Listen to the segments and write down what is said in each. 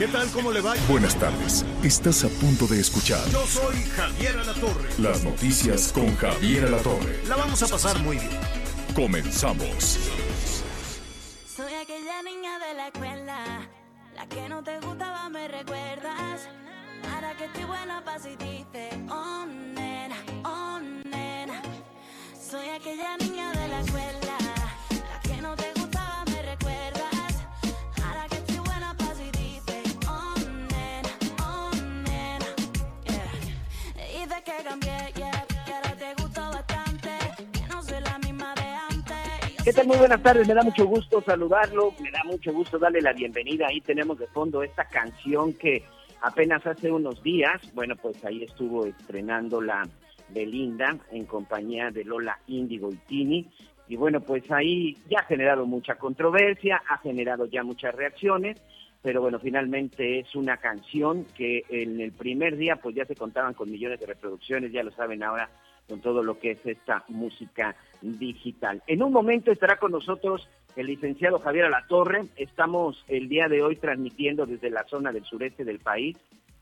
¿Qué tal? ¿Cómo le va? Buenas tardes. Estás a punto de escuchar Yo soy Javier Alatorre. las noticias con Javier Alatorre. La vamos a pasar muy bien. Comenzamos. Soy aquella niña de la escuela, la que no te gustaba, me recuerdas. Ahora que estoy buena, pa' si dices, oh nena, oh nena. Soy aquella niña de la escuela, Muy buenas tardes, me da mucho gusto saludarlo, me da mucho gusto darle la bienvenida. Ahí tenemos de fondo esta canción que apenas hace unos días, bueno, pues ahí estuvo estrenando la Belinda en compañía de Lola Índigo y Tini. Y bueno, pues ahí ya ha generado mucha controversia, ha generado ya muchas reacciones, pero bueno, finalmente es una canción que en el primer día pues ya se contaban con millones de reproducciones, ya lo saben ahora con todo lo que es esta música digital. En un momento estará con nosotros el licenciado Javier Alatorre. Estamos el día de hoy transmitiendo desde la zona del sureste del país.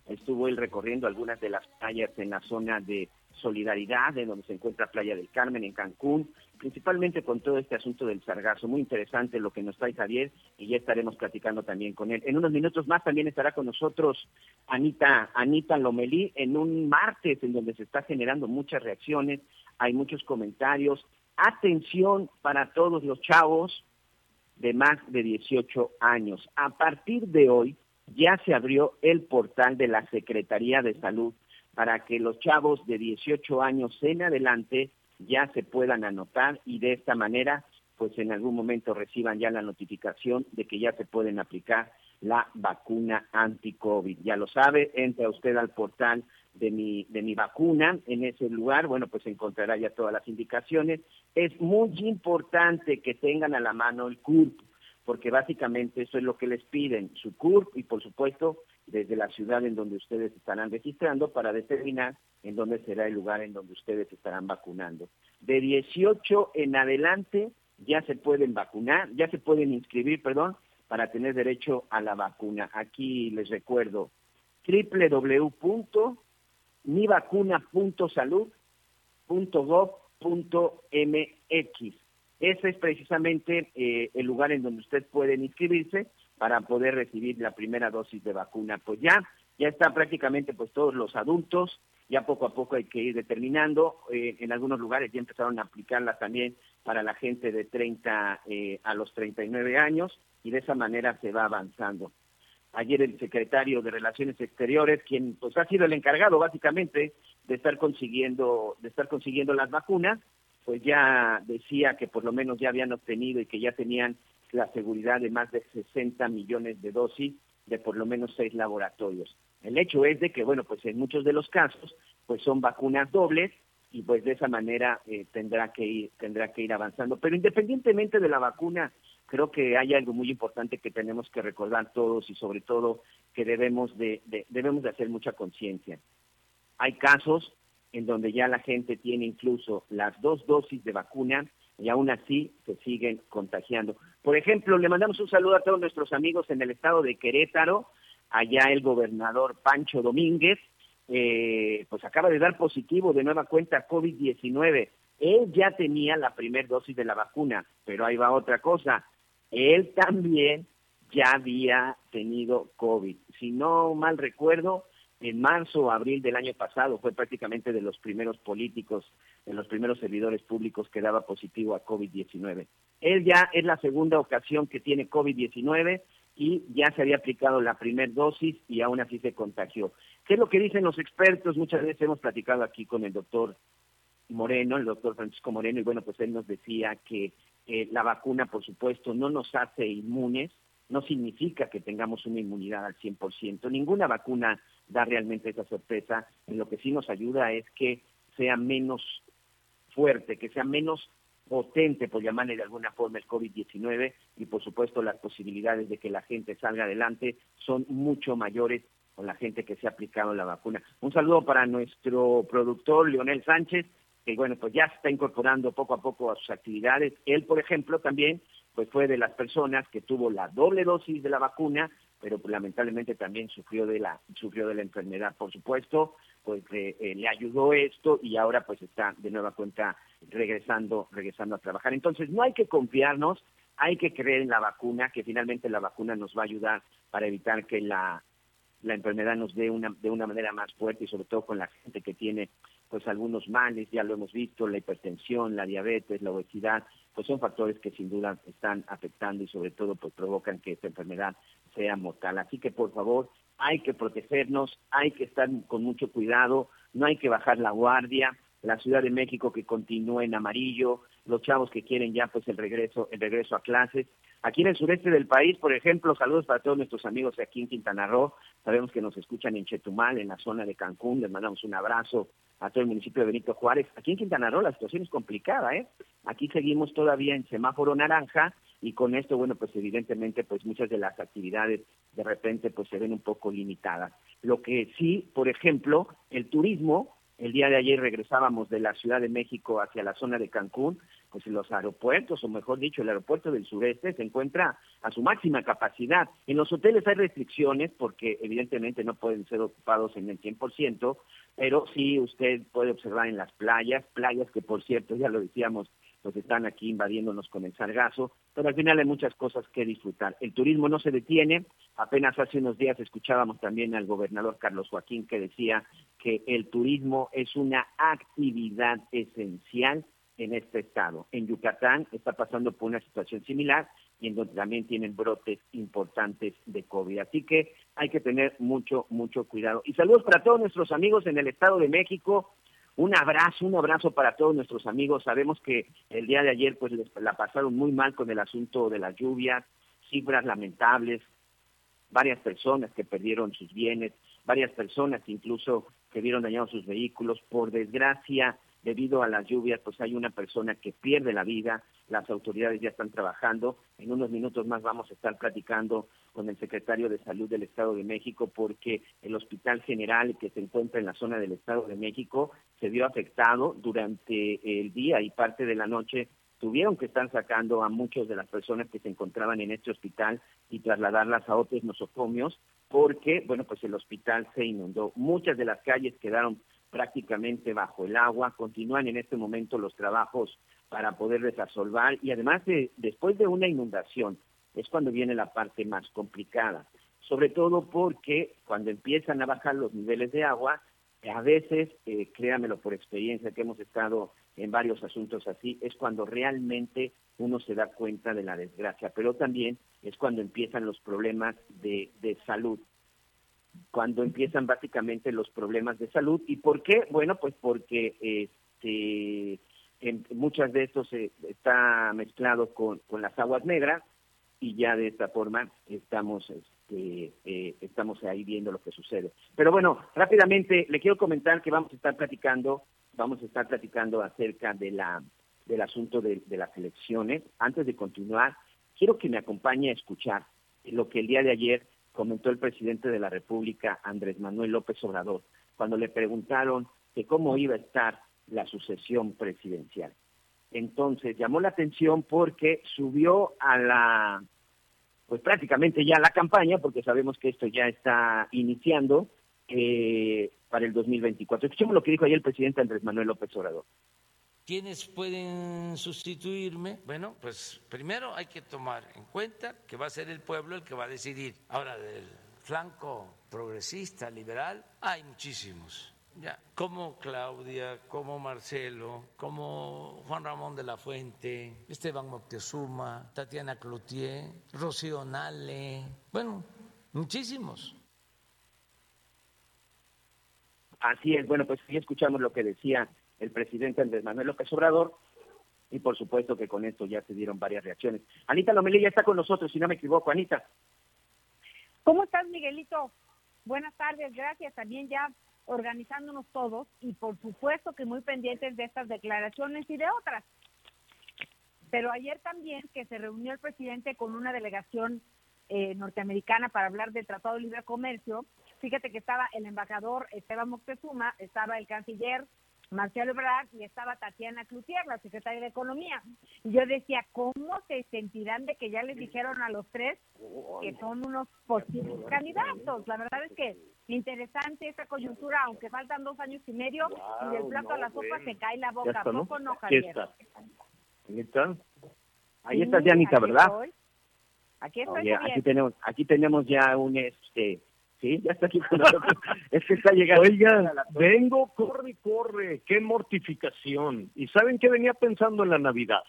Estuvo él recorriendo algunas de las playas en la zona de Solidaridad, en donde se encuentra Playa del Carmen, en Cancún, principalmente con todo este asunto del sargazo. Muy interesante lo que nos trae Javier y ya estaremos platicando también con él. En unos minutos más también estará con nosotros Anita, Anita Lomelí en un martes en donde se está generando muchas reacciones, hay muchos comentarios. Atención para todos los chavos de más de 18 años. A partir de hoy ya se abrió el portal de la Secretaría de Salud para que los chavos de 18 años en adelante ya se puedan anotar y de esta manera pues en algún momento reciban ya la notificación de que ya se pueden aplicar la vacuna anti-COVID. Ya lo sabe, entra usted al portal de mi, de mi vacuna, en ese lugar, bueno, pues encontrará ya todas las indicaciones. Es muy importante que tengan a la mano el CURP, porque básicamente eso es lo que les piden, su CURP y por supuesto desde la ciudad en donde ustedes estarán registrando para determinar en dónde será el lugar en donde ustedes estarán vacunando. De 18 en adelante ya se pueden vacunar, ya se pueden inscribir, perdón, para tener derecho a la vacuna. Aquí les recuerdo www.mivacuna.salud.gov.mx. Ese es precisamente eh, el lugar en donde usted puede inscribirse para poder recibir la primera dosis de vacuna. Pues ya, ya están prácticamente pues todos los adultos, ya poco a poco hay que ir determinando, eh, en algunos lugares ya empezaron a aplicarlas también para la gente de 30 eh, a los 39 años y de esa manera se va avanzando. Ayer el secretario de Relaciones Exteriores, quien pues ha sido el encargado básicamente de estar consiguiendo de estar consiguiendo las vacunas, pues ya decía que por lo menos ya habían obtenido y que ya tenían la seguridad de más de 60 millones de dosis de por lo menos seis laboratorios. El hecho es de que, bueno, pues en muchos de los casos, pues son vacunas dobles y pues de esa manera eh, tendrá que ir tendrá que ir avanzando. Pero independientemente de la vacuna, creo que hay algo muy importante que tenemos que recordar todos y sobre todo que debemos de, de debemos de hacer mucha conciencia. Hay casos en donde ya la gente tiene incluso las dos dosis de vacuna y aún así se siguen contagiando. Por ejemplo, le mandamos un saludo a todos nuestros amigos en el estado de Querétaro, allá el gobernador Pancho Domínguez, eh, pues acaba de dar positivo de nueva cuenta COVID-19. Él ya tenía la primera dosis de la vacuna, pero ahí va otra cosa. Él también ya había tenido COVID. Si no mal recuerdo, en marzo o abril del año pasado fue prácticamente de los primeros políticos, de los primeros servidores públicos que daba positivo a COVID-19. Él ya es la segunda ocasión que tiene COVID-19 y ya se había aplicado la primera dosis y aún así se contagió. ¿Qué es lo que dicen los expertos? Muchas veces hemos platicado aquí con el doctor Moreno, el doctor Francisco Moreno, y bueno, pues él nos decía que eh, la vacuna, por supuesto, no nos hace inmunes, no significa que tengamos una inmunidad al 100%. Ninguna vacuna da realmente esa sorpresa. En lo que sí nos ayuda es que sea menos fuerte, que sea menos potente, por llamarle de alguna forma, el COVID-19 y por supuesto las posibilidades de que la gente salga adelante son mucho mayores con la gente que se ha aplicado la vacuna. Un saludo para nuestro productor Leonel Sánchez, que bueno, pues ya se está incorporando poco a poco a sus actividades. Él, por ejemplo, también pues fue de las personas que tuvo la doble dosis de la vacuna, pero pues, lamentablemente también sufrió de la sufrió de la enfermedad, por supuesto, pues eh, eh, le ayudó esto y ahora pues está de nueva cuenta regresando regresando a trabajar. Entonces, no hay que confiarnos, hay que creer en la vacuna, que finalmente la vacuna nos va a ayudar para evitar que la la enfermedad nos dé una de una manera más fuerte y sobre todo con la gente que tiene pues algunos males, ya lo hemos visto, la hipertensión, la diabetes, la obesidad, pues son factores que sin duda están afectando y sobre todo pues provocan que esta enfermedad sea mortal. Así que por favor, hay que protegernos, hay que estar con mucho cuidado, no hay que bajar la guardia, la Ciudad de México que continúa en amarillo, los chavos que quieren ya pues el regreso, el regreso a clases. Aquí en el sureste del país, por ejemplo, saludos para todos nuestros amigos aquí en Quintana Roo. Sabemos que nos escuchan en Chetumal, en la zona de Cancún. Les mandamos un abrazo a todo el municipio de Benito Juárez. Aquí en Quintana Roo la situación es complicada, ¿eh? Aquí seguimos todavía en semáforo naranja y con esto, bueno, pues evidentemente, pues muchas de las actividades de repente pues se ven un poco limitadas. Lo que sí, por ejemplo, el turismo, el día de ayer regresábamos de la Ciudad de México hacia la zona de Cancún, pues los aeropuertos, o mejor dicho, el aeropuerto del sureste se encuentra a su máxima capacidad. En los hoteles hay restricciones porque evidentemente no pueden ser ocupados en el 100%, pero sí usted puede observar en las playas, playas que por cierto, ya lo decíamos, pues están aquí invadiéndonos con el sargazo, pero al final hay muchas cosas que disfrutar. El turismo no se detiene, apenas hace unos días escuchábamos también al gobernador Carlos Joaquín que decía que el turismo es una actividad esencial en este estado. En Yucatán está pasando por una situación similar y en donde también tienen brotes importantes de COVID. Así que hay que tener mucho, mucho cuidado. Y saludos para todos nuestros amigos en el Estado de México. Un abrazo, un abrazo para todos nuestros amigos. Sabemos que el día de ayer pues la pasaron muy mal con el asunto de las lluvias, cifras lamentables, varias personas que perdieron sus bienes, varias personas incluso que vieron dañados sus vehículos. Por desgracia, debido a las lluvias, pues hay una persona que pierde la vida, las autoridades ya están trabajando, en unos minutos más vamos a estar platicando con el secretario de Salud del Estado de México porque el Hospital General que se encuentra en la zona del Estado de México se vio afectado durante el día y parte de la noche tuvieron que estar sacando a muchas de las personas que se encontraban en este hospital y trasladarlas a otros nosocomios porque, bueno, pues el hospital se inundó. Muchas de las calles quedaron prácticamente bajo el agua. Continúan en este momento los trabajos para poder resolver y además de, después de una inundación es cuando viene la parte más complicada, sobre todo porque cuando empiezan a bajar los niveles de agua, a veces, eh, créamelo por experiencia que hemos estado en varios asuntos así, es cuando realmente uno se da cuenta de la desgracia, pero también es cuando empiezan los problemas de, de salud cuando empiezan básicamente los problemas de salud. ¿Y por qué? Bueno, pues porque este, en, muchas de estos está mezclado con, con las aguas negras y ya de esta forma estamos este, eh, estamos ahí viendo lo que sucede. Pero bueno, rápidamente le quiero comentar que vamos a estar platicando, vamos a estar platicando acerca de la del asunto de las elecciones. Antes de continuar, quiero que me acompañe a escuchar lo que el día de ayer comentó el presidente de la República, Andrés Manuel López Obrador, cuando le preguntaron que cómo iba a estar la sucesión presidencial. Entonces llamó la atención porque subió a la, pues prácticamente ya la campaña, porque sabemos que esto ya está iniciando eh, para el 2024. Escuchemos lo que dijo ayer el presidente Andrés Manuel López Obrador. ¿Quiénes pueden sustituirme? Bueno, pues primero hay que tomar en cuenta que va a ser el pueblo el que va a decidir. Ahora, del flanco progresista, liberal, hay muchísimos. Ya, como Claudia, como Marcelo, como Juan Ramón de la Fuente, Esteban Moctezuma, Tatiana Cloutier, Rocío Nale, bueno, muchísimos. Así es, bueno, pues sí escuchamos lo que decía el presidente Andrés Manuel López Obrador, y por supuesto que con esto ya se dieron varias reacciones. Anita Lomelí ya está con nosotros, si no me equivoco. Anita. ¿Cómo estás, Miguelito? Buenas tardes, gracias. También ya organizándonos todos y por supuesto que muy pendientes de estas declaraciones y de otras. Pero ayer también que se reunió el presidente con una delegación eh, norteamericana para hablar del Tratado de Libre Comercio, fíjate que estaba el embajador Esteban Moctezuma, estaba el canciller Marcelo Ebrard y estaba Tatiana Cloutier, la secretaria de Economía. Y yo decía, ¿cómo se sentirán de que ya les dijeron a los tres que son unos posibles candidatos? La verdad es que interesante esta coyuntura, aunque faltan dos años y medio, y del plato a la sopa se cae la boca. está, ¿no? ¿Poco no, Aquí Javier? está. Ahí está. Ahí Sí, está Dianita, ¿verdad? estoy. Aquí estoy, Oye, aquí tenemos, aquí tenemos ya un este, sí, ya está aquí es que está llegando. Oigan, vengo, corre, corre, qué mortificación. ¿Y saben qué venía pensando en la Navidad?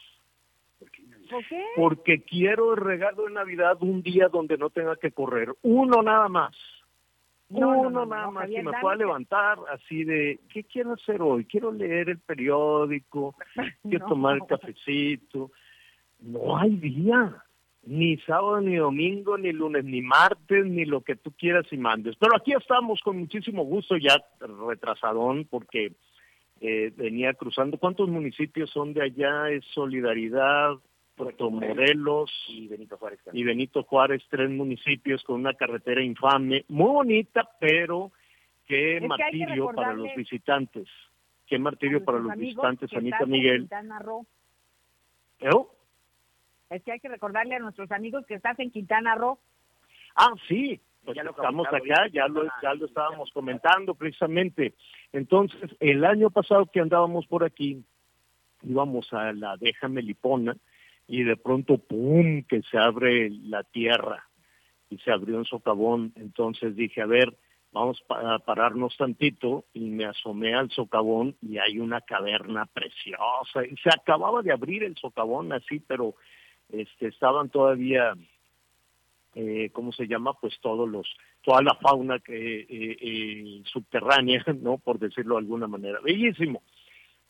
¿Por qué? Porque quiero el regalo de Navidad un día donde no tenga que correr. Uno nada más. No, no, Uno no, nada no, más Javier, que me dame- pueda levantar así de, ¿qué quiero hacer hoy? Quiero leer el periódico, quiero No. tomar el cafecito. No hay día, ni sábado, ni domingo, ni lunes, ni martes, ni lo que tú quieras y mandes. Pero aquí estamos con muchísimo gusto, ya retrasadón, porque eh, venía cruzando. ¿Cuántos municipios son de allá? Es Solidaridad, Puerto Morelos Y Benito Juárez. y Benito Juárez, tres municipios con una carretera infame, muy bonita, pero qué Es que hay que martirio para los visitantes. Qué martirio para los visitantes, Anita Miguel. ¿Eh? Es que hay que recordarle a nuestros amigos que estás en Quintana Roo. Ah, sí, pues Ya lo estamos acá, ya lo, ya lo estábamos comentando precisamente. Entonces, el año pasado que andábamos por aquí, íbamos a la Déjame Lipona y de pronto, ¡pum!, que se abre la tierra y se abrió un socavón. Entonces dije, a ver, vamos a pararnos tantito y me asomé al socavón y hay una caverna preciosa. Y se acababa de abrir el socavón así, pero este, estaban todavía eh, ¿cómo se llama? Pues todos los, toda la fauna que eh, eh, subterránea, ¿no? Por decirlo de alguna manera. Bellísimo.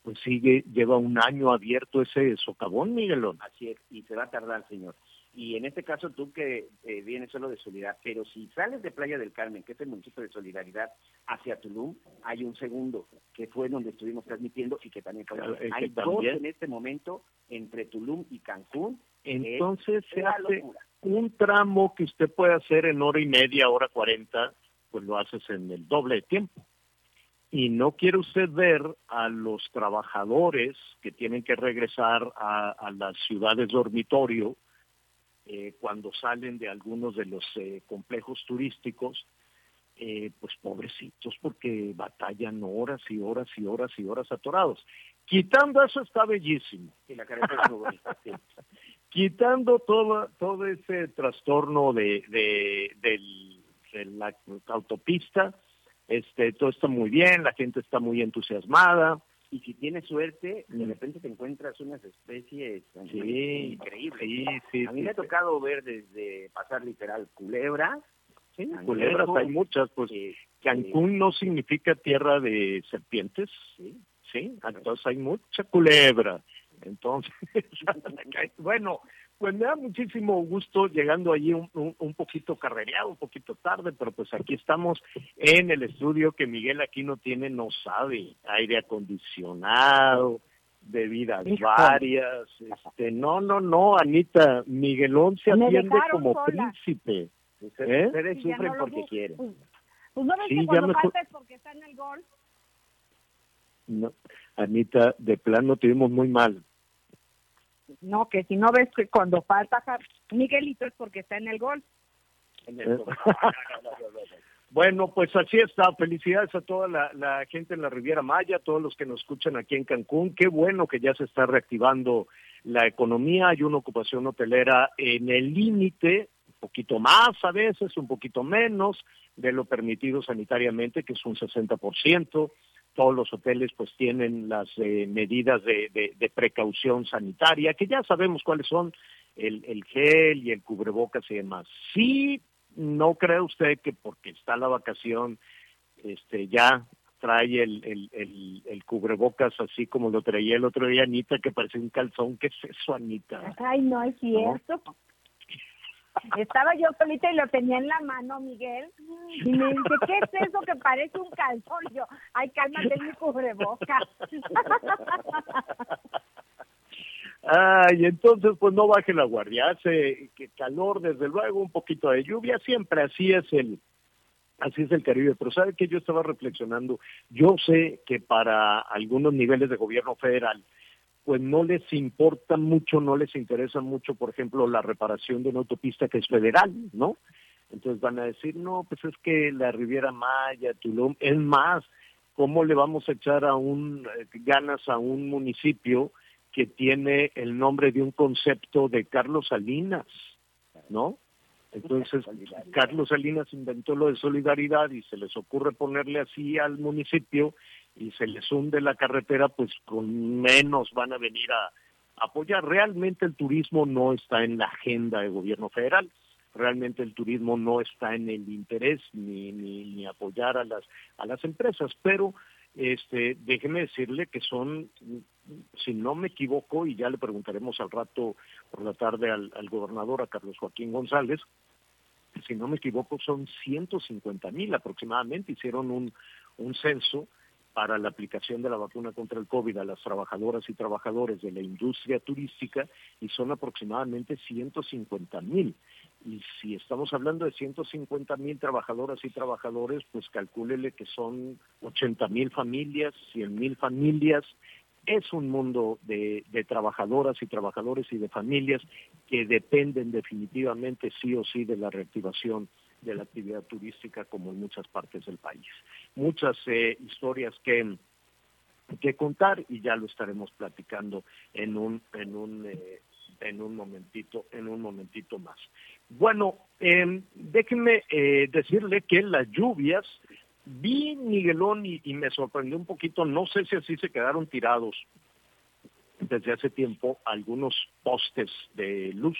Pues sigue, lleva un año abierto ese socavón, Miguelón. Así es, y se va a tardar, señor. Y en este caso tú que eh, vienes solo de Solidaridad, pero si sales de Playa del Carmen, que es el municipio de Solidaridad, hacia Tulum, hay un segundo, que fue donde estuvimos transmitiendo y que también Claro, que Hay dos también. en este momento entre Tulum y Cancún. Entonces se hace locura. un tramo que usted puede hacer en hora y media, hora cuarenta, pues lo haces en el doble de tiempo. Y no quiere usted ver a los trabajadores que tienen que regresar a, a las ciudades dormitorio eh, cuando salen de algunos de los eh, complejos turísticos, eh, pues pobrecitos, porque batallan horas y horas y horas y horas atorados. Quitando eso está bellísimo Y la carretera es muy bonita, sí. quitando todo todo ese trastorno de de, la autopista este todo está muy bien la gente está muy entusiasmada Y si tienes suerte, de Mm. repente te encuentras unas especies sí increíbles. sí sí A mí me ha tocado ver desde pasar literal culebras, Sí, culebras hay muchas pues Cancún no significa tierra de serpientes. Sí, sí. entonces hay mucha culebra entonces bueno pues me da muchísimo gusto llegando allí un, un, un poquito carrereado, un poquito tarde, pero pues aquí estamos en el estudio que Miguel aquí no tiene, no sabe, aire acondicionado, bebidas varias, este, no, no, no, Anita, Miguelón se Me atiende como sola. príncipe. ustedes, ¿Eh? ustedes sufren no porque quieren. Pues, pues no ves Sí, que cuando es porque está en el gol. No, Anita, de plano tuvimos muy mal. No, que si no ves que cuando falta Miguelito es porque está en el gol. Bueno, pues así está. Felicidades a toda la, la gente en la Riviera Maya, a todos los que nos escuchan aquí en Cancún. Qué bueno que ya se está reactivando la economía. Hay una ocupación hotelera en el límite, un poquito más a veces, un poquito menos de lo permitido sanitariamente, que es un 60%. Todos los hoteles pues tienen las eh, medidas de, de- de precaución sanitaria, que ya sabemos cuáles son, el, el gel y el cubrebocas y demás. Sí, no cree usted que porque está la vacación, este, ya trae el, el, el, el, cubrebocas así como lo traía el otro día Anita, que parece un calzón. ¿Qué es eso, Anita? Ay, no es cierto. Estaba yo solita y lo tenía en la mano, Miguel, y me dice, ¿qué es eso que parece un calzón? Y yo, ay, cálmate, mi cubrebocas. Ay, entonces pues no baje la guardia, hace calor desde luego, un poquito de lluvia, siempre así es el así es el Caribe, pero sabe que yo estaba reflexionando, yo sé que para algunos niveles de gobierno federal pues no les importa mucho, no les interesa mucho, por ejemplo, la reparación de una autopista que es federal, ¿no? Entonces van a decir, no, pues es que la Riviera Maya, Tulum, es más, ¿cómo le vamos a echar a un eh, ganas a un municipio que tiene el nombre de un concepto de Carlos Salinas, ¿no? Entonces, Carlos Salinas inventó lo de solidaridad y se les ocurre ponerle así al municipio y se les hunde la carretera, pues con menos van a venir a apoyar. Realmente el turismo no está en la agenda de gobierno federal. Realmente el turismo no está en el interés ni, ni, apoyar a las a las empresas, pero este, déjeme decirle que son, si no me equivoco, y ya le preguntaremos al rato por la tarde al, gobernador, a Carlos Joaquín González, si no me equivoco, son 150 mil aproximadamente, hicieron un, un censo para la aplicación de la vacuna contra el COVID a las trabajadoras y trabajadores de la industria turística y son aproximadamente 150 mil. Y si estamos hablando de 150 mil trabajadoras y trabajadores, pues calcúlele que son 80 mil familias, 100 mil familias. Es un mundo de, trabajadoras y trabajadores y de familias que dependen definitivamente sí o sí de la reactivación de la actividad turística como en muchas partes del país. Muchas eh, historias que que contar y ya lo estaremos platicando en un en un eh, en un momentito en un momentito más. Bueno, eh, déjenme decirle que las lluvias vi Miguelón y, y me sorprendió un poquito. No sé si así se quedaron tirados desde hace tiempo algunos postes de luz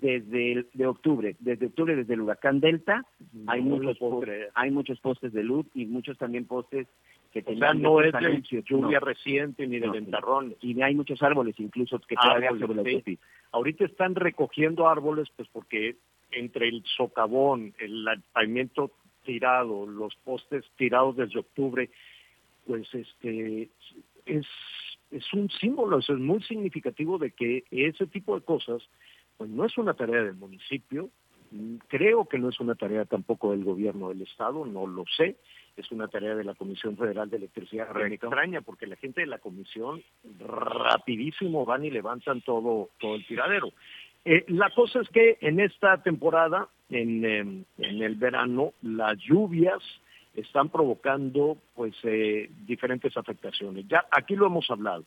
desde el, de octubre, desde octubre, desde el huracán Delta, hay muchos postes, hay muchos postes de luz y muchos también postes que o no es de lluvia reciente ni de ventarrón. Y hay muchos árboles incluso que todavía sobre la sí. Ahorita están recogiendo árboles pues porque entre el socavón, el pavimento tirado, los postes tirados desde octubre, pues este es es un símbolo, es muy significativo de que ese tipo de cosas pues no es una tarea del municipio, creo que no es una tarea tampoco del gobierno del estado, no lo sé, es una tarea de la Comisión Federal de Electricidad. Me extraña porque la gente de la comisión rapidísimo van y levantan todo, todo el tiradero. Eh, la cosa es que en esta temporada, en, em, en el verano, las lluvias están provocando pues eh, diferentes afectaciones. Ya aquí lo hemos hablado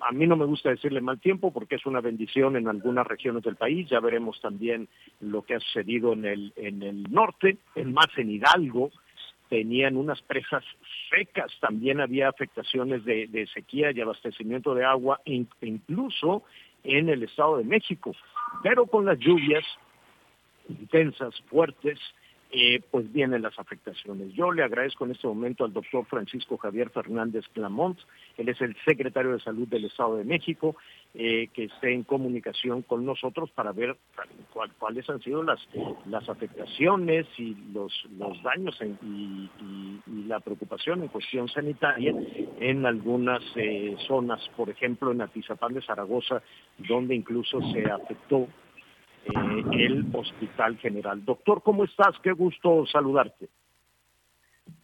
a mí no me gusta decirle mal tiempo porque es una bendición en algunas regiones del país. Ya veremos también lo que ha sucedido en el, en el norte, en más en Hidalgo. Tenían unas presas secas, también había afectaciones de, de sequía y abastecimiento de agua, incluso en el Estado de México. Pero con las lluvias intensas, fuertes, eh, pues vienen las afectaciones. Yo le agradezco en este momento al doctor Francisco Javier Fernández Clamont, él es el secretario de Salud del Estado de México, eh, que esté en comunicación con nosotros para ver cuáles han sido las, las afectaciones y los, los daños y, la preocupación en cuestión sanitaria en algunas eh, zonas, por ejemplo en Atizapán de Zaragoza, donde incluso se afectó eh, el Hospital General. Doctor, ¿cómo estás? Qué gusto saludarte.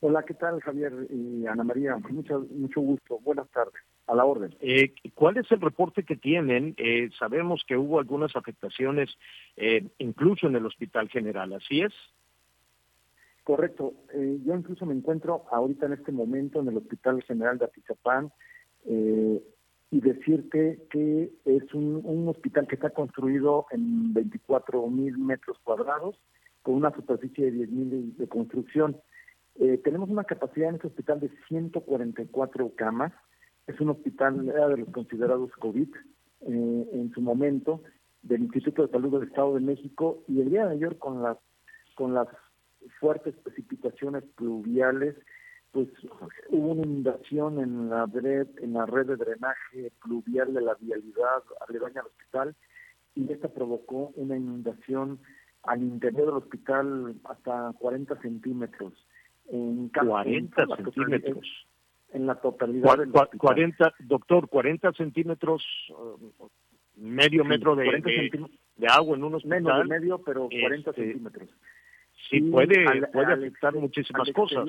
Hola, ¿qué tal, Javier y Ana María? Mucho, mucho gusto. Buenas tardes. A la orden. Eh, ¿Cuál es el reporte que tienen? Eh, sabemos que hubo algunas afectaciones incluso en el Hospital General, ¿así es? Correcto. yo incluso me encuentro ahorita en este momento en el Hospital General de Atizapán. Eh, y decirte que es un, hospital que está construido en 24 mil metros cuadrados con una superficie de 10 mil de, construcción. Eh, tenemos una capacidad en este hospital de 144 camas. Es un hospital de los considerados COVID eh, en su momento del Instituto de Salud del Estado de México y el día de ayer con las con las fuertes precipitaciones pluviales pues hubo una inundación en la red, en la red de drenaje pluvial de la vialidad aledaña al hospital y esta provocó una inundación al interior del hospital hasta 40 centímetros. En 40 centímetros. En la totalidad. del 40, doctor, 40 centímetros, uh, medio metro de, de, agua en un hospital. Menos de medio, pero 40 este, centímetros. Sí, puede, puede afectar muchísimas cosas.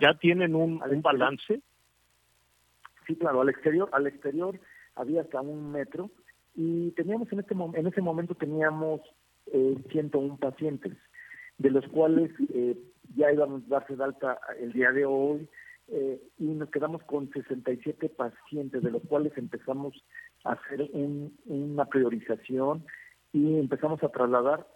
¿Ya tienen un, un balance? Sí, claro, al exterior, al exterior había hasta un metro y teníamos en este en ese momento teníamos eh, 101 pacientes, de los cuales eh, ya íbamos a darse de alta el día de hoy eh, y nos quedamos con 67 pacientes, de los cuales empezamos a hacer un, una priorización y empezamos a trasladar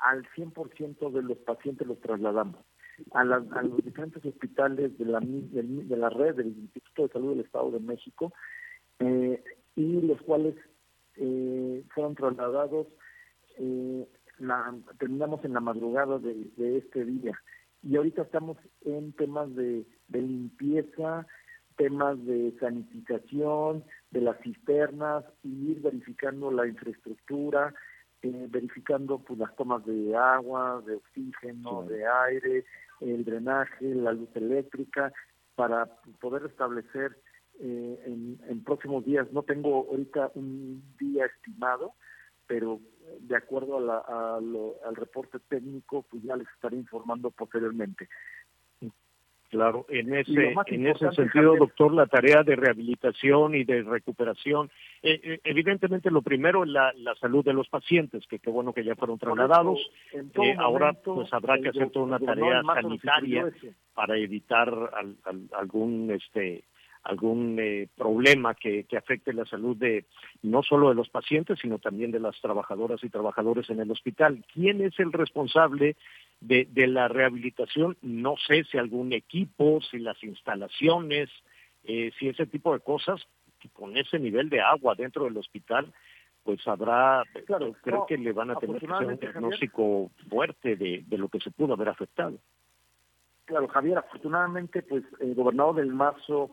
al 100% de los pacientes los trasladamos a, a los diferentes hospitales de la, de, la red del Instituto de Salud del Estado de México eh, y los cuales eh, fueron trasladados, eh, terminamos en la madrugada de, este día. Y ahorita estamos en temas de, limpieza, temas de sanitización, de las cisternas, y ir verificando la infraestructura, eh, verificando pues las tomas de agua, de oxígeno, de aire, el drenaje, la luz eléctrica, para poder establecer eh, en, próximos días. No tengo ahorita un día estimado, pero de acuerdo a al reporte técnico, pues ya les estaré informando posteriormente. Claro, en ese, en ese sentido, doctor, la tarea de rehabilitación y de recuperación, eh, eh, evidentemente lo primero es la, la, salud de los pacientes, que qué bueno que ya fueron trasladados. Eh, ahora pues habrá que hacer toda una tarea sanitaria para evitar algún este algún eh, problema que, que, afecte la salud de no solo de los pacientes, sino también de las trabajadoras y trabajadores en el hospital. ¿Quién es el responsable de, de la rehabilitación? No sé si algún equipo, si las instalaciones, eh, si ese tipo de cosas, con ese nivel de agua dentro del hospital, pues habrá, claro, creo que le van a tener que hacer un diagnóstico fuerte de, de lo que se pudo haber afectado. Claro, Javier, afortunadamente, pues el gobernador del Mazo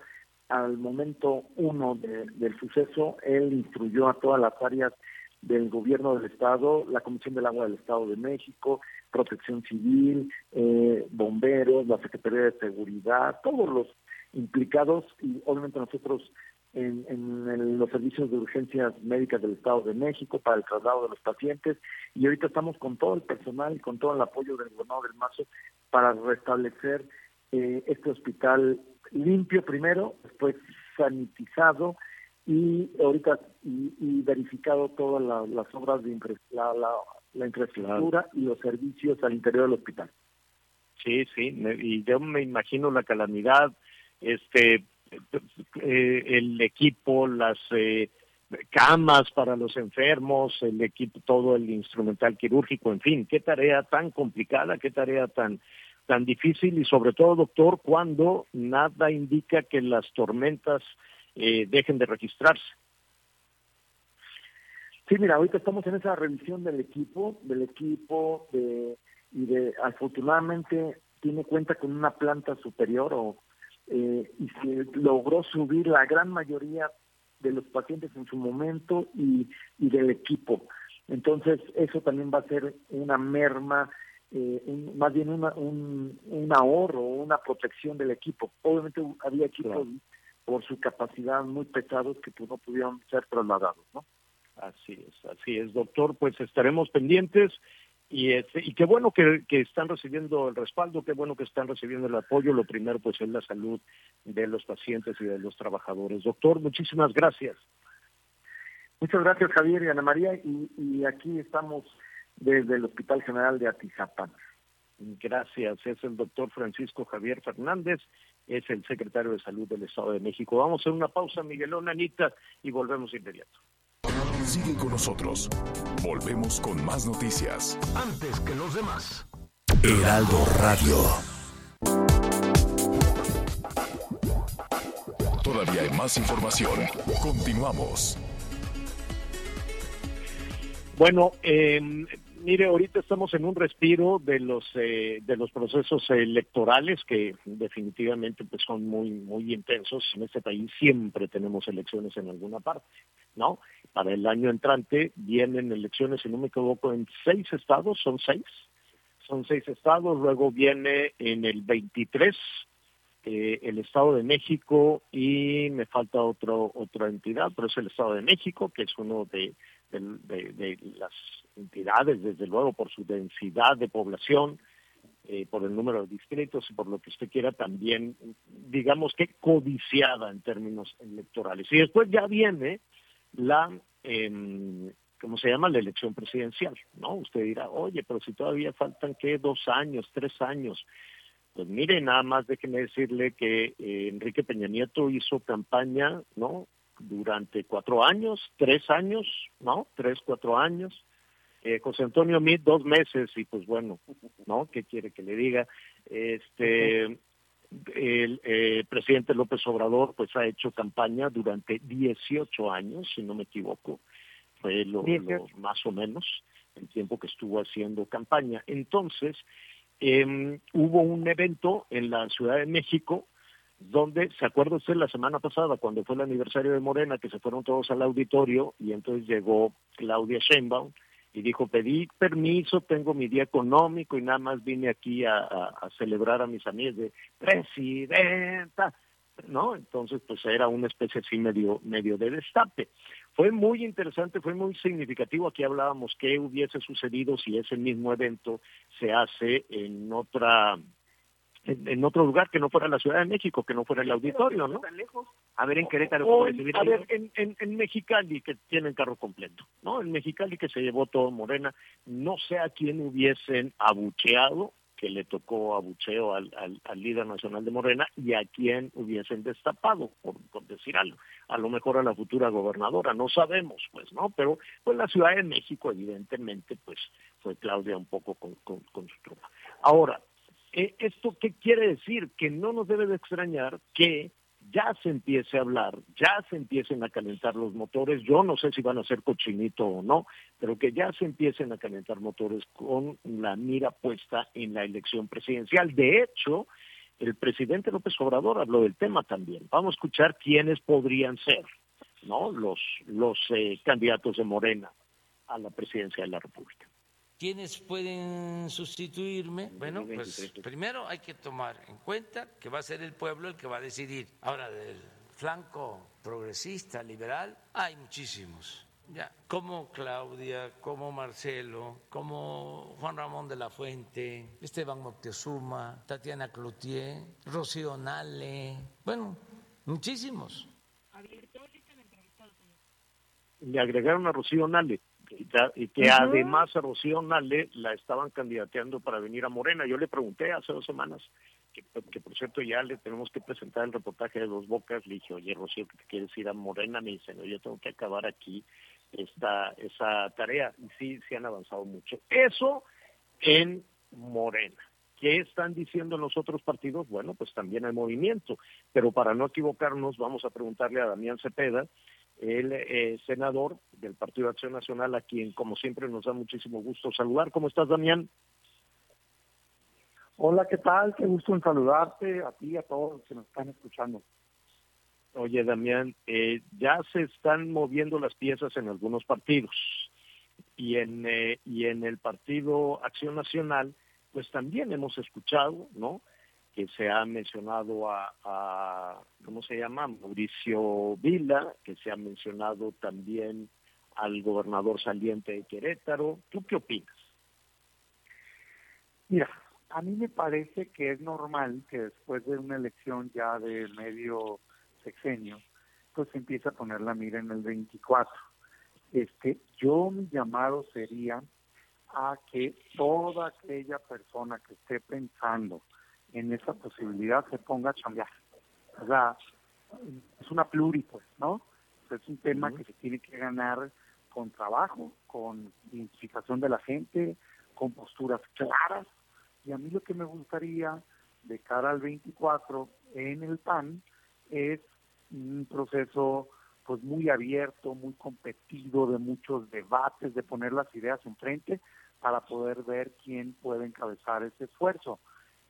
al momento uno del suceso, él instruyó a todas las áreas del gobierno del Estado, la Comisión del Agua del Estado de México, Protección Civil, eh, bomberos, la Secretaría de Seguridad, todos los implicados y obviamente nosotros en, en, los servicios de urgencias médicas del Estado de México para el traslado de los pacientes. Y ahorita estamos con todo el personal y con todo el apoyo del gobernador del Mazo para restablecer eh, este hospital limpio primero, después sanitizado y ahorita y, verificado todas las obras de la, la, infraestructura y los servicios al interior del hospital. Sí, sí, y yo me imagino la calamidad, este, eh, el equipo, las eh, camas para los enfermos, el equipo, todo el instrumental quirúrgico, en fin, qué tarea tan complicada, qué tarea tan tan difícil y sobre todo, doctor, cuando nada indica que las tormentas eh, dejen de registrarse. Sí, mira, ahorita estamos en esa revisión del equipo, del equipo de, y de afortunadamente tiene cuenta con una planta superior o eh, y se logró subir la gran mayoría de los pacientes en su momento y, y del equipo. Entonces, eso también va a ser una merma eh, más bien una, un, un ahorro, una protección del equipo. Obviamente había equipos por su capacidad muy pesados que pues, no pudieron ser trasladados, ¿no? Así es, así es, doctor. Pues estaremos pendientes y, este, y qué bueno que, que, están recibiendo el respaldo, qué bueno que están recibiendo el apoyo. Lo primero, pues, es la salud de los pacientes y de los trabajadores. Doctor, muchísimas gracias. Muchas gracias, Javier y Ana María. Y, y aquí estamos desde el Hospital General de Atizapán. Gracias. Es el doctor Francisco Javier Fernández, es el secretario de Salud del Estado de México. Vamos a hacer una pausa, Miguelón, Anita, y volvemos inmediato. Sigue con nosotros. Volvemos con más noticias. Antes que los demás. Heraldo Radio. Todavía hay más información. Continuamos. Bueno, eh, Mire, ahorita estamos en un respiro de los eh, de los procesos electorales que definitivamente pues son muy muy intensos. En este país siempre tenemos elecciones en alguna parte, ¿no? Para el año entrante vienen elecciones, si no me equivoco, en seis estados, son seis, son seis estados. Luego viene en el 23 eh, el Estado de México y me falta otro otra entidad, pero es el Estado de México, que es uno de de, las entidades, desde luego por su densidad de población, eh, por el número de distritos y por lo que usted quiera, también, digamos que codiciada en términos electorales. Y después ya viene la, eh, ¿cómo se llama? La elección presidencial, ¿no? Usted dirá, oye, pero si todavía faltan, ¿qué? Dos años, tres años. Pues mire, nada más déjeme decirle que eh, Enrique Peña Nieto hizo campaña, ¿no? durante cuatro años, tres años, ¿no? Tres, cuatro años. Eh, José Antonio Mit, dos meses, y pues bueno, ¿no? ¿Qué quiere que le diga? Este, el eh, presidente López Obrador, pues ha hecho campaña durante 18 años, si no me equivoco, fue lo, más o menos el tiempo que estuvo haciendo campaña. Entonces, eh, hubo un evento en la Ciudad de México donde, ¿se acuerda usted la semana pasada cuando fue el aniversario de Morena, que se fueron todos al auditorio y entonces llegó Claudia Sheinbaum y dijo, pedí permiso, tengo mi día económico y nada más vine aquí a, celebrar a mis amigos de presidenta, ¿no? Entonces, pues era una especie así medio, medio de destape. Fue muy interesante, fue muy significativo. Aquí hablábamos qué hubiese sucedido si ese mismo evento se hace en otra en, otro lugar que no fuera la Ciudad de México, que no fuera el auditorio, ¿no? A ver en Querétaro. a ver, en, en, en, Mexicali, que tienen carro completo, ¿no? En Mexicali, que se llevó todo Morena, no sé a quién hubiesen abucheado, que le tocó abucheo al, al, líder nacional de Morena, y a quién hubiesen destapado, por, por, decir algo. A lo mejor a la futura gobernadora, no sabemos, pues, ¿no? Pero pues la Ciudad de México, evidentemente, pues fue Claudia un poco con, con, con su tropa. Ahora, ¿Esto qué quiere decir? Que no nos debe de extrañar que ya se empiece a hablar, ya se empiecen a calentar los motores, yo no sé si van a ser cochinito o no, pero que ya se empiecen a calentar motores con la mira puesta en la elección presidencial. De hecho, el presidente López Obrador habló del tema también. Vamos a escuchar quiénes podrían ser, ¿no? Los, los eh, candidatos de Morena a la presidencia de la República. ¿Quiénes pueden sustituirme? Bueno, pues primero hay que tomar en cuenta que va a ser el pueblo el que va a decidir. Ahora, del flanco progresista, liberal, hay muchísimos. Ya, como Claudia, como Marcelo, como Juan Ramón de la Fuente, Esteban Moctezuma, Tatiana Cloutier, Rocío Nale, bueno, muchísimos. Le agregaron a Rocío Nale y, que además a Rocío Nale la estaban candidateando para venir a Morena. Yo le pregunté hace dos semanas, que, por cierto ya le tenemos que presentar el reportaje de Dos Bocas, le dije, oye Rocío, ¿qué te quieres ir a Morena? Me dice, no, yo tengo que acabar aquí esta, esa tarea. Y sí, sí han avanzado mucho. Eso en Morena. ¿Qué están diciendo los otros partidos? Bueno, pues también hay movimiento, pero para no equivocarnos vamos a preguntarle a Damián Cepeda, el eh, senador del Partido de Acción Nacional, a quien como siempre nos da muchísimo gusto saludar. ¿Cómo estás, Damián? Hola, ¿qué tal? Qué gusto en saludarte a ti y a todos los que nos están escuchando. Oye, Damián, eh, ya se están moviendo las piezas en algunos partidos y en, eh, y en el Partido Acción Nacional, pues también hemos escuchado, ¿no? Que se ha mencionado a, ¿cómo se llama? Mauricio Vila, que se ha mencionado también al gobernador saliente de Querétaro. ¿Tú qué opinas? Mira, a mí me parece que es normal que después de una elección ya de medio sexenio, pues se empiece a poner la mira en el 24. Este, yo mi llamado sería a que toda aquella persona que esté pensando en esa posibilidad se ponga a chambear. O sea, es una pluri, pues, ¿no? Es un tema que se tiene que ganar con trabajo, con identificación de la gente, con posturas claras. Y a mí lo que me gustaría de cara al 24 en el PAN es un proceso pues muy abierto, muy competido, de muchos debates, de poner las ideas enfrente, para poder ver quién puede encabezar ese esfuerzo.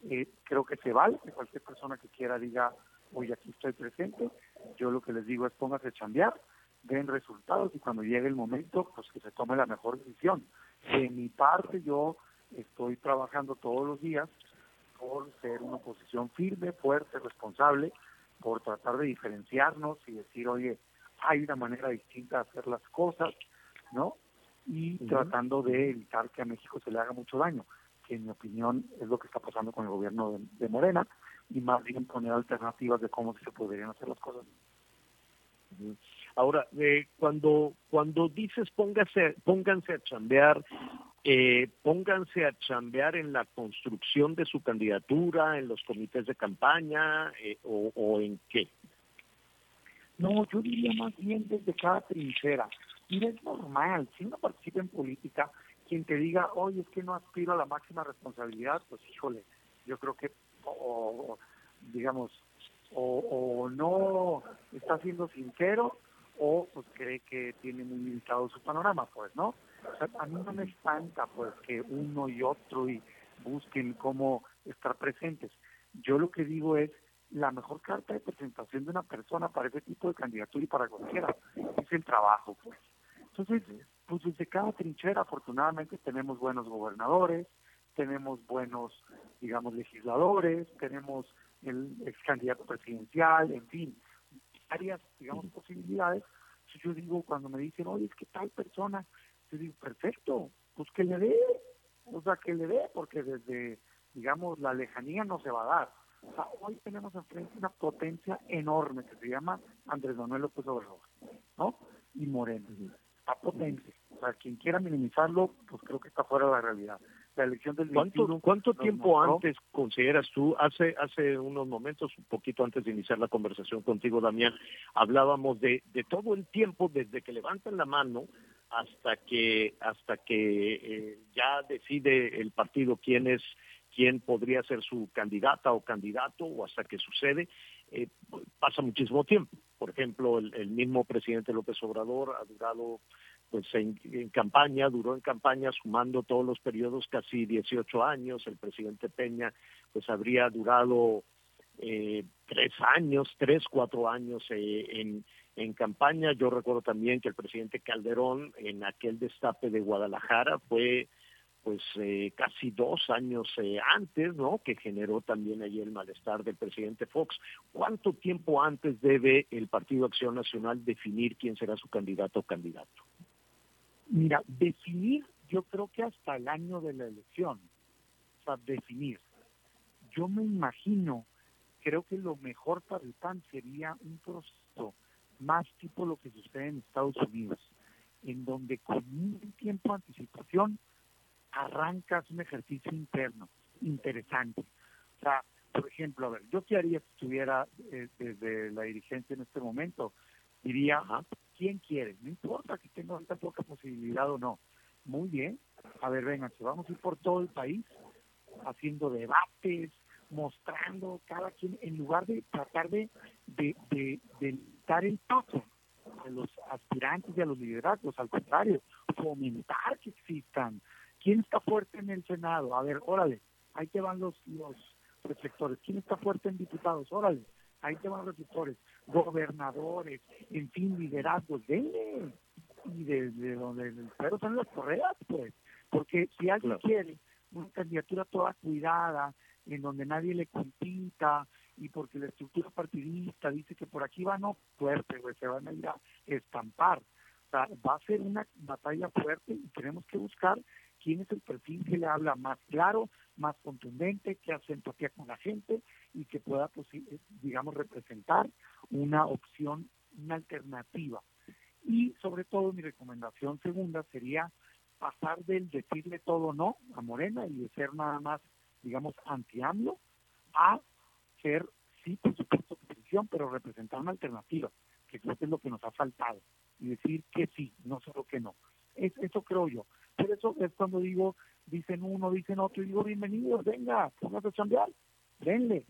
Eh, creo que se vale que cualquier persona que quiera diga, hoy aquí estoy presente, yo lo que les digo es póngase a chambear, den resultados y cuando llegue el momento, pues que se tome la mejor decisión. De mi parte, yo estoy trabajando todos los días por ser una oposición firme, fuerte, responsable, por tratar de diferenciarnos y decir, oye, hay una manera distinta de hacer las cosas, ¿no? Y tratando de evitar que a México se le haga mucho daño, que en mi opinión es lo que está pasando con el gobierno de, Morena, y más bien poner alternativas de cómo se podrían hacer las cosas. Ahora, eh, cuando cuando dices póngase, pónganse a chambear, eh, pónganse a chambear en la construcción de su candidatura, en los comités de campaña eh, o, en qué? No, yo diría más bien desde cada trinchera. Y es normal, si uno participa en política, quien te diga, oye, es que no aspiro a la máxima responsabilidad, pues híjole, yo creo que, o, digamos, o, no está siendo sincero o pues cree que tiene muy limitado su panorama, pues, ¿no? a mí no me espanta pues que uno y otro y busquen cómo estar presentes. Yo lo que digo es la mejor carta de presentación de una persona para ese tipo de candidatura y para cualquiera es el trabajo, pues. Entonces, pues desde cada trinchera, afortunadamente tenemos buenos gobernadores, tenemos buenos, digamos, legisladores, tenemos el ex candidato presidencial, en fin, varias, digamos, posibilidades. yo digo, cuando me dicen, oye, es que tal persona yo digo, perfecto, pues que le dé, o sea, que le dé, porque desde, digamos, la lejanía no se va a dar. O sea, hoy tenemos enfrente una potencia enorme que se llama Andrés Manuel López Obrador, ¿no? Y Moreno. Está potente. O sea, quien quiera minimizarlo, pues creo que está fuera de la realidad. La elección del ¿Cuánto, ¿cuánto tiempo antes consideras tú? Hace hace unos momentos, un poquito antes de iniciar la conversación contigo, Damián, hablábamos de, de todo el tiempo desde que levantan la mano hasta que hasta que eh, ya decide el partido quién es quién podría ser su candidata o candidato o hasta que sucede eh, pasa muchísimo tiempo por ejemplo el, mismo presidente López Obrador ha durado pues en, campaña duró en campaña sumando todos los periodos casi 18 años el presidente Peña pues habría durado eh, tres años tres cuatro años en en campaña. Yo recuerdo también que el presidente Calderón en aquel destape de Guadalajara fue pues eh, casi dos años eh, antes, ¿no? Que generó también allí el malestar del presidente Fox. ¿Cuánto tiempo antes debe el Partido Acción Nacional definir quién será su candidato o candidato? Mira, definir yo creo que hasta el año de la elección, o sea, definir. Yo me imagino, creo que lo mejor para el PAN sería un proceso más tipo lo que sucede en Estados Unidos, en donde con un tiempo de anticipación arrancas un ejercicio interno interesante. O sea, por ejemplo, a ver, yo qué haría si estuviera eh, desde la dirigencia en este momento, diría, ¿quién quiere? No importa que tenga ahorita poca posibilidad o no. Muy bien, a ver, vengan, vamos a ir por todo el país haciendo debates, mostrando cada quien, en lugar de tratar de, de, de, de dar el paso a los aspirantes y a los liderazgos, al contrario, fomentar que existan. ¿Quién está fuerte en el Senado? A ver, órale, ahí te van los, los reflectores. ¿Quién está fuerte en diputados? Órale, ahí te van los reflectores. Gobernadores, en fin, liderazgos, denle. Y desde donde el perro son las correas, pues. Porque si alguien quiere una candidatura toda cuidada, en donde nadie le compita y porque la estructura partidista dice que por aquí va no fuerte, pues se van a ir a estampar. O sea, va a ser una batalla fuerte y tenemos que buscar quién es el perfil que le habla más claro, más contundente, que hace empatía con la gente y que pueda, pues, eh, digamos, representar una opción, una alternativa. Y sobre todo mi recomendación segunda sería pasar del decirle todo no a Morena y de ser nada más digamos, anti-AMLO, a ser, sí, por supuesto, oposición, pero representar una alternativa, que creo que es lo que nos ha faltado, y decir que sí, no solo que no. Es, eso creo yo. Por eso es cuando digo, dicen uno, dicen otro, y digo, bienvenidos, venga, póngase a chambear, denle.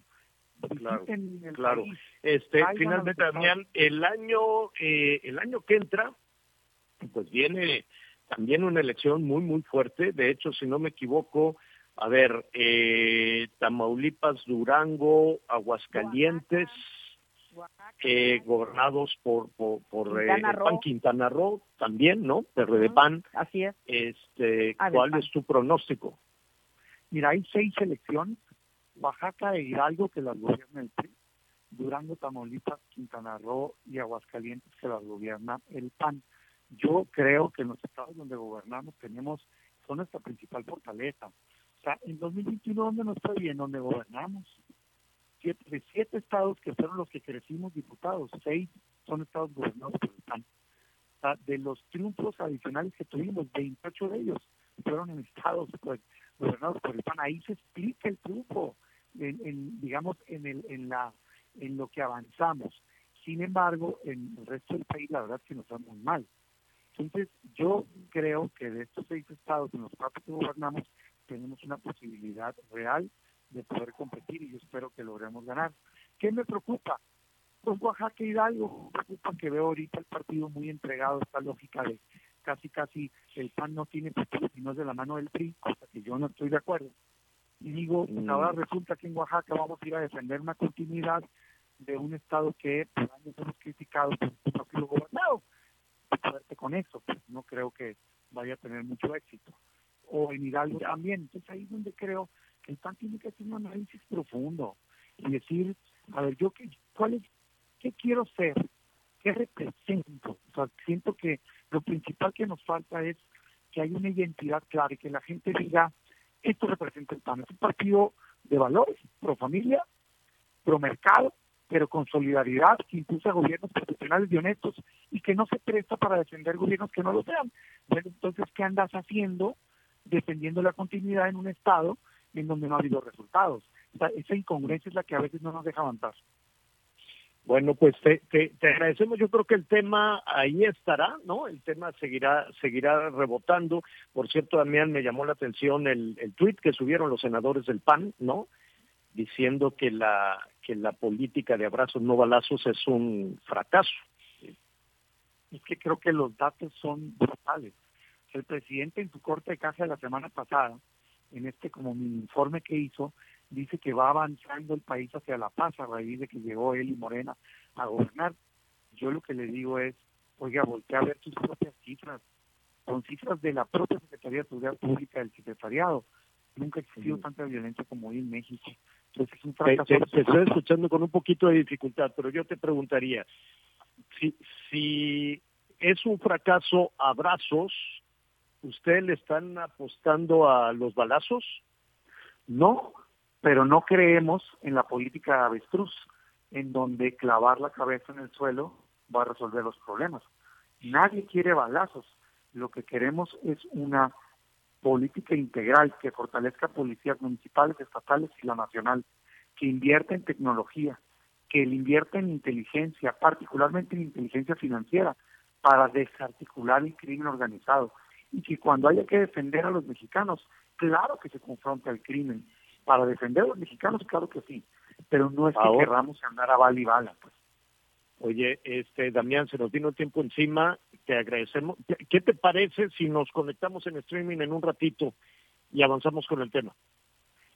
Claro, claro. Este, finalmente, Damián, el año, eh, el año que entra, pues viene también una elección muy, muy fuerte. De hecho, si no me equivoco, a ver, eh, Tamaulipas, Durango, Aguascalientes, eh, gobernados por, por, por eh, Quintana el Roo. PAN Quintana Roo, también, ¿no? PRD PAN. Así es. Este, Ah, ¿Cuál es tu pronóstico? Mira, hay seis elecciones, Oaxaca e Hidalgo que las gobierna el PRI, Durango, Tamaulipas, Quintana Roo y Aguascalientes que las gobierna el PAN. Yo creo que en los estados donde gobernamos tenemos, son nuestra principal fortaleza. O sea, en 2021, ¿dónde nos fue bien? Donde gobernamos. Siete, de siete estados que fueron los que crecimos diputados, seis son estados gobernados por el PAN. De los triunfos adicionales que tuvimos, 28 de ellos fueron en estados pues, gobernados por el PAN. Ahí se explica el triunfo, en, en, digamos, en, el, en, la, en lo que avanzamos. Sin embargo, en el resto del país la verdad es que nos va muy mal. Entonces, yo creo que de estos seis estados en los cuatro que gobernamos, tenemos una posibilidad real de poder competir y yo espero que logremos ganar. ¿Qué me preocupa? Pues Oaxaca y Hidalgo, me preocupa que veo ahorita el partido muy entregado a esta lógica de casi casi el PAN no tiene futuro si no es de la mano del PRI, cosa que yo no estoy de acuerdo. Y digo, pues Mm. ahora resulta que en Oaxaca vamos a ir a defender una continuidad de un estado que por años hemos criticado por su propio gobernado. Suerte con eso, pues no creo que vaya a tener mucho éxito. O en Hidalgo también. Entonces ahí es donde creo que el PAN tiene que hacer un análisis profundo y decir, a ver, yo qué, cuál es, qué quiero ser, qué represento. O sea, siento que lo principal que nos falta es que hay una identidad clara y que la gente diga, esto representa el PAN. Es un partido de valores, pro familia, pro mercado, pero con solidaridad, que impulsa gobiernos profesionales y honestos y que no se presta para defender gobiernos que no lo sean. Entonces, ¿qué andas haciendo defendiendo la continuidad en un Estado en donde no ha habido resultados? O sea, esa incongruencia es la que a veces no nos deja avanzar. Bueno, pues te, te, te agradecemos. Yo creo que el tema ahí estará, ¿no? El tema seguirá seguirá rebotando. Por cierto, Damián, me llamó la atención el, el tuit que subieron los senadores del PAN, ¿no? Diciendo que la que la política de abrazos no balazos es un fracaso. Es que creo que los datos son brutales. El presidente en su corte de caja de la semana pasada, en este como mini informe que hizo, dice que va avanzando el país hacia la paz a raíz de que llegó él y Morena a gobernar. Yo lo que le digo es, oiga, voltea a ver tus propias cifras. Son cifras de la propia Secretaría de Seguridad Pública del Secretariado. Nunca ha existido tanta violencia como hoy en México. Entonces es un Te, fracaso. te- te estoy escuchando con un poquito de dificultad, pero yo te preguntaría, si, si es un fracaso abrazos, ¿ustedes le están apostando a los balazos? No, pero no creemos en la política avestruz, en donde clavar la cabeza en el suelo va a resolver los problemas. Nadie quiere balazos. Lo que queremos es una política integral que fortalezca policías municipales, estatales y la nacional, que invierta en tecnología, que invierta en inteligencia, particularmente en inteligencia financiera, para desarticular el crimen organizado. Y que cuando haya que defender a los mexicanos, claro que se confronta el crimen. Para defender a los mexicanos, claro que sí. Pero no es que Ahora- querramos andar a bala y bala. Pues. Oye, este Damián, se nos vino el tiempo encima, te agradecemos. ¿Qué- ¿Qué te parece si nos conectamos en streaming en un ratito y avanzamos con el tema?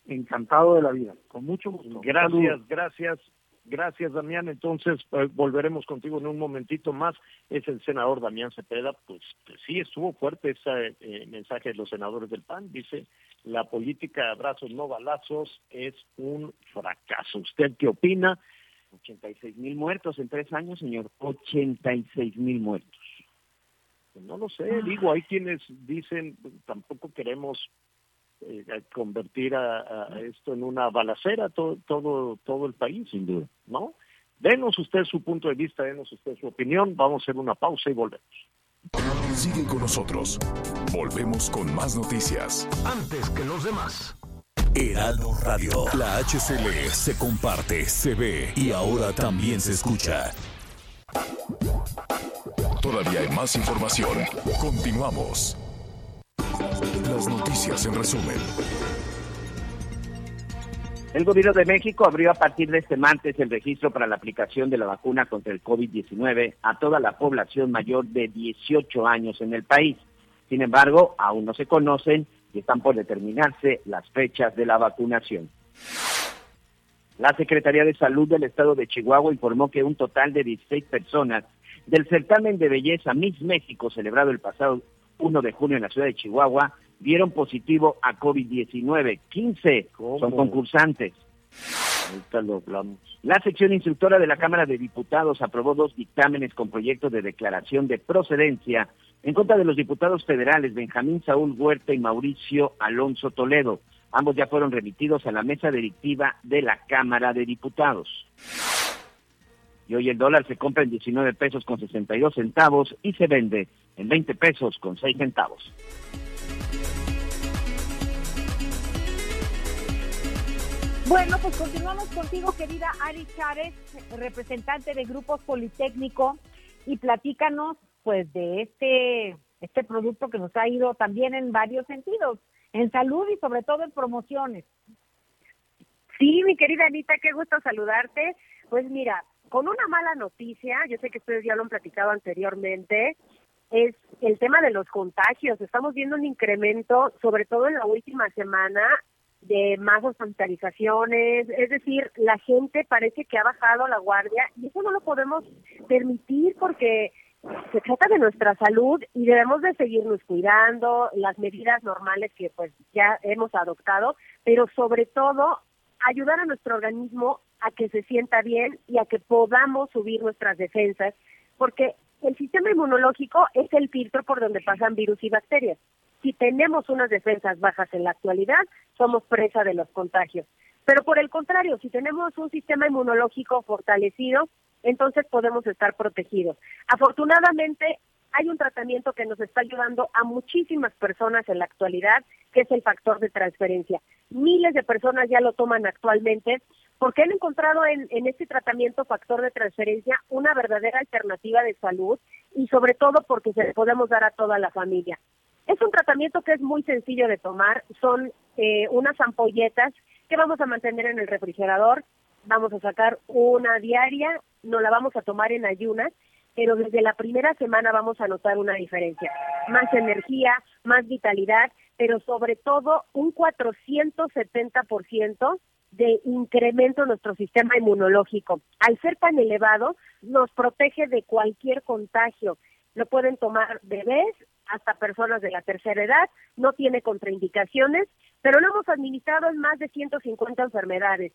Encantado de la vida, con mucho gusto. Gracias, Saludos. gracias, gracias Damián. Entonces eh, volveremos contigo en un momentito más. Es el senador Damián Cepeda. Pues, pues sí, estuvo fuerte ese eh, mensaje de los senadores del PAN. Dice, la política de abrazos no balazos es un fracaso. ¿Usted qué opina? 86 mil muertos en tres años, señor. 86 mil muertos. Pues no lo sé, digo, hay quienes dicen, tampoco queremos eh, convertir a, a esto en una balacera todo, todo, todo el país, sin duda, ¿no? Denos usted su punto de vista, denos usted su opinión, vamos a hacer una pausa y volvemos. Sigue con nosotros. Volvemos con más noticias. Antes que los demás. Heraldo Radio. La HCL se comparte, se ve y ahora también se escucha. Todavía hay más información. Continuamos. Las noticias en resumen. El gobierno de México abrió a partir de este martes el registro para la aplicación de la vacuna contra el COVID-19 a toda la población mayor de 18 años en el país. Sin embargo, aún no se conocen y están por determinarse las fechas de la vacunación. La Secretaría de Salud del Estado de Chihuahua informó que un total de 16 personas del certamen de belleza Miss México celebrado el pasado 1 de junio en la ciudad de Chihuahua dieron positivo a COVID-19. 15 son concursantes. La sección instructora de la Cámara de Diputados aprobó dos dictámenes con proyectos de declaración de procedencia en contra de los diputados federales Benjamín Saúl Huerta y Mauricio Alonso Toledo. Ambos ya fueron remitidos a la mesa directiva de la Cámara de Diputados. Y hoy el dólar se compra en 19 pesos con 62 centavos y se vende en 20 pesos con 6 centavos. Bueno, pues continuamos contigo, querida Ari Chávez, representante de Grupos Politécnico, y platícanos, pues, de este, este producto que nos ha ido también en varios sentidos, en salud y sobre todo en promociones. Sí, mi querida Anita, qué gusto saludarte. Pues mira, con una mala noticia, yo sé que ustedes ya lo han platicado anteriormente, es el tema de los contagios. Estamos viendo un incremento, sobre todo en la última semana, de más hospitalizaciones, es decir, la gente parece que ha bajado la guardia y eso no lo podemos permitir porque se trata de nuestra salud y debemos de seguirnos cuidando, las medidas normales que pues ya hemos adoptado, pero sobre todo ayudar a nuestro organismo a que se sienta bien y a que podamos subir nuestras defensas, porque el sistema inmunológico es el filtro por donde pasan virus y bacterias. Si tenemos unas defensas bajas en la actualidad, somos presa de los contagios. Pero por el contrario, si tenemos un sistema inmunológico fortalecido, entonces podemos estar protegidos. Afortunadamente, hay un tratamiento que nos está ayudando a muchísimas personas en la actualidad, que es el factor de transferencia. Miles de personas ya lo toman actualmente porque han encontrado en, en este tratamiento factor de transferencia una verdadera alternativa de salud y sobre todo porque se le podemos dar a toda la familia. Es un tratamiento que es muy sencillo de tomar, son eh, unas ampolletas que vamos a mantener en el refrigerador, vamos a sacar una diaria, no la vamos a tomar en ayunas, pero desde la primera semana vamos a notar una diferencia. Más energía, más vitalidad, pero sobre todo un 470% de incremento en nuestro sistema inmunológico. Al ser tan elevado, nos protege de cualquier contagio. Lo pueden tomar bebés, hasta personas de la tercera edad, no tiene contraindicaciones, pero lo hemos administrado en más de 150 enfermedades.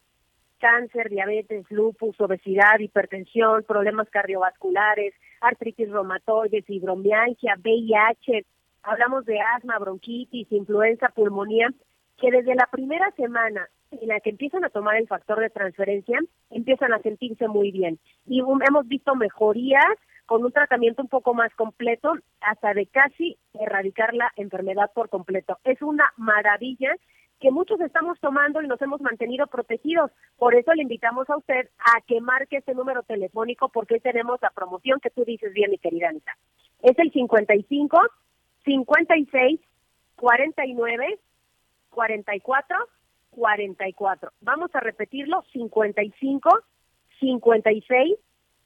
Cáncer, diabetes, lupus, obesidad, hipertensión, problemas cardiovasculares, artritis reumatoide, fibromialgia, VIH, hablamos de asma, bronquitis, influenza, pulmonía, que desde la primera semana en la que empiezan a tomar el factor de transferencia, empiezan a sentirse muy bien. Y hemos visto mejorías con un tratamiento un poco más completo, hasta de casi erradicar la enfermedad por completo. Es una maravilla que muchos estamos tomando y nos hemos mantenido protegidos. Por eso le invitamos a usted a que marque este número telefónico porque tenemos la promoción que tú dices bien, mi querida Anita. Es el 55 56 49 44 44. Vamos a repetirlo, 55 56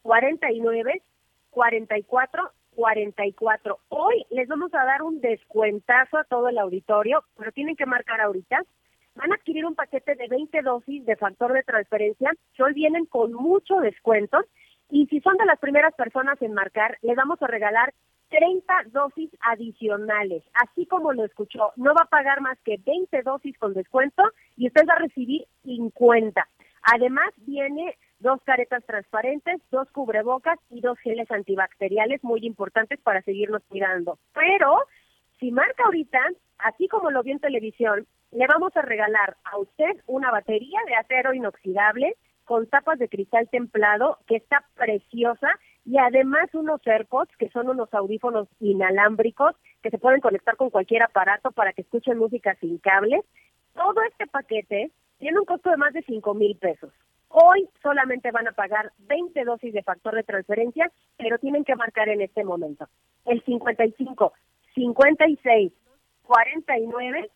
49 44 44. Hoy les vamos a dar un descuentazo a todo el auditorio, pero tienen que marcar ahorita. Van a adquirir un paquete de 20 dosis de factor de transferencia que hoy vienen con mucho descuento. Y si son de las primeras personas en marcar, les vamos a regalar 30 dosis adicionales. Así como lo escuchó, no va a pagar más que 20 dosis con descuento y usted va a recibir 50. Además, viene dos caretas transparentes, dos cubrebocas y dos geles antibacteriales muy importantes para seguirnos cuidando. Pero si marca ahorita, así como lo vio en televisión, le vamos a regalar a usted una batería de acero inoxidable con tapas de cristal templado que está preciosa y además unos AirPods que son unos audífonos inalámbricos que se pueden conectar con cualquier aparato para que escuchen música sin cable. Todo este paquete tiene un costo de más de cinco mil pesos. Hoy solamente van a pagar 20 dosis de factor de transferencia, pero tienen que marcar en este momento. El 55, 56, 49,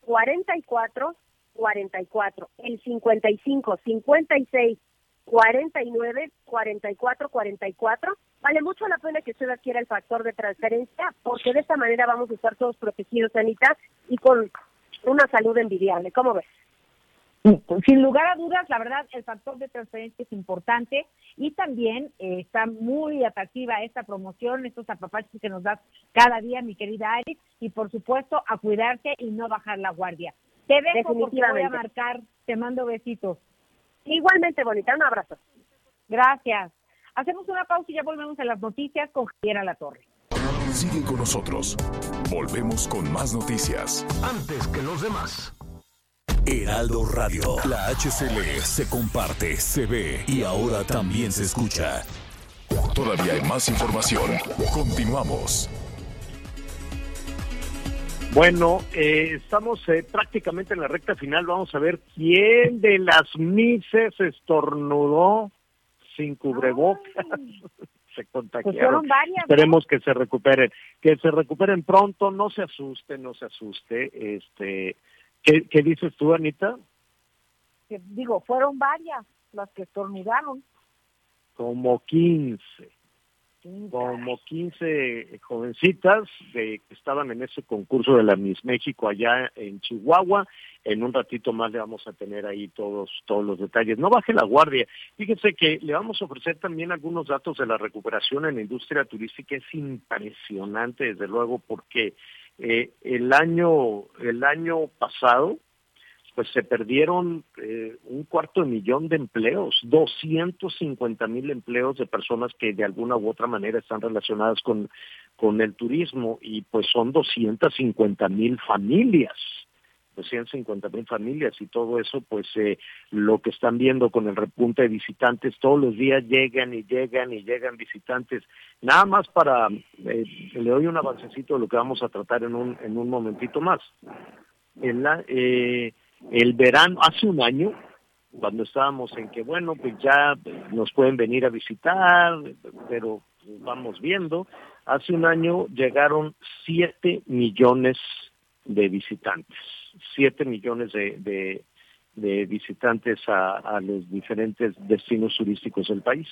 44, 44. El 55, 56, 49, 44, 44 Vale mucho la pena que usted adquiera el factor de transferencia porque de esta manera vamos a estar todos protegidos, Anita, y con una salud envidiable. ¿Cómo ves? Sin lugar a dudas, la verdad, el factor de transferencia es importante y también eh, está muy atractiva esta promoción, estos apapachos que nos das cada día, mi querida Ari, y por supuesto a cuidarse y no bajar la guardia. Te dejo porque voy a marcar, te mando besitos. Igualmente, bonita, un abrazo. Gracias. Hacemos una pausa y ya volvemos a las noticias con Javier La Torre. Sigue con nosotros. Volvemos con más noticias. Antes que los demás. Heraldo Radio. La HCL se comparte, se ve y ahora también se escucha. Todavía hay más información. Continuamos. Bueno, eh, estamos eh, prácticamente en la recta final. Vamos a ver quién de las mises estornudó sin cubrebocas. se contagiaron. Pues Esperemos que se recuperen, que se recuperen pronto. No se asuste, no se asuste. Este, ¿Qué, dices tú, Anita? Que, digo, fueron varias las que estornudaron. Como 15. Como 15 jovencitas de, que estaban en ese concurso de la Miss México allá en Chihuahua. En un ratito más le vamos a tener ahí todos, todos los detalles. No baje la guardia. Fíjense que le vamos a ofrecer también algunos datos de la recuperación en la industria turística. Es impresionante, desde luego, porque eh, el año el año pasado pues se perdieron eh, un cuarto de millón de empleos, 250 mil empleos de personas que de alguna u otra manera están relacionadas con, con el turismo y pues son 250 mil familias 250 mil familias y todo eso, pues eh, lo que están viendo con el repunte de visitantes, todos los días llegan y llegan y llegan visitantes. Nada más para, eh, le doy un avancecito de lo que vamos a tratar en un, en un momentito más. En la, eh, el verano, hace un año, cuando estábamos en que, bueno, pues ya nos pueden venir a visitar, pero vamos viendo, hace un año llegaron 7 millones de visitantes 7 millones de, de, visitantes a, los diferentes destinos turísticos del país.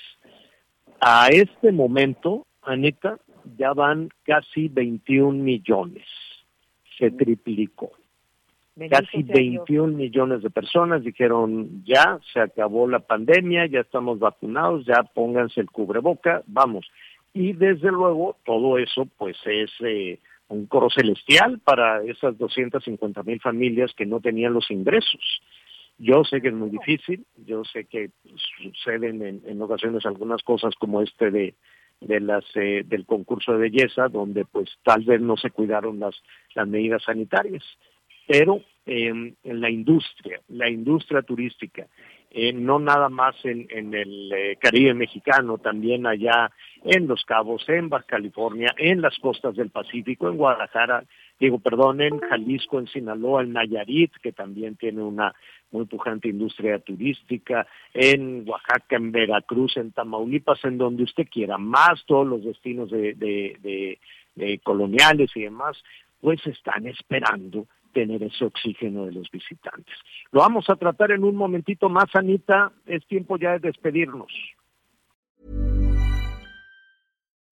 A este momento, Anita, ya van casi 21 millones. Se triplicó. casi 21 millones de personas dijeron ya, se acabó la pandemia, ya estamos vacunados, ya pónganse el cubreboca, vamos. Y desde luego todo eso pues es eh, un coro celestial para esas 250 mil familias que no tenían los ingresos. Yo sé que es muy difícil, yo sé que suceden en, ocasiones algunas cosas como este de, las eh, del concurso de belleza, donde pues tal vez no se cuidaron las, las medidas sanitarias, pero em, en la industria, la industria turística, eh, no nada más en, en el eh, Caribe mexicano, también allá en Los Cabos, en Baja California, en las costas del Pacífico, en Guadalajara, digo, perdón, en Jalisco, en Sinaloa, en Nayarit, que también tiene una muy pujante industria turística, en Oaxaca, en Veracruz, en Tamaulipas, en donde usted quiera, más todos los destinos de, de, de coloniales y demás, pues están esperando tener ese oxígeno de los visitantes. Lo vamos a tratar en un momentito más, Anita. Es tiempo ya de despedirnos.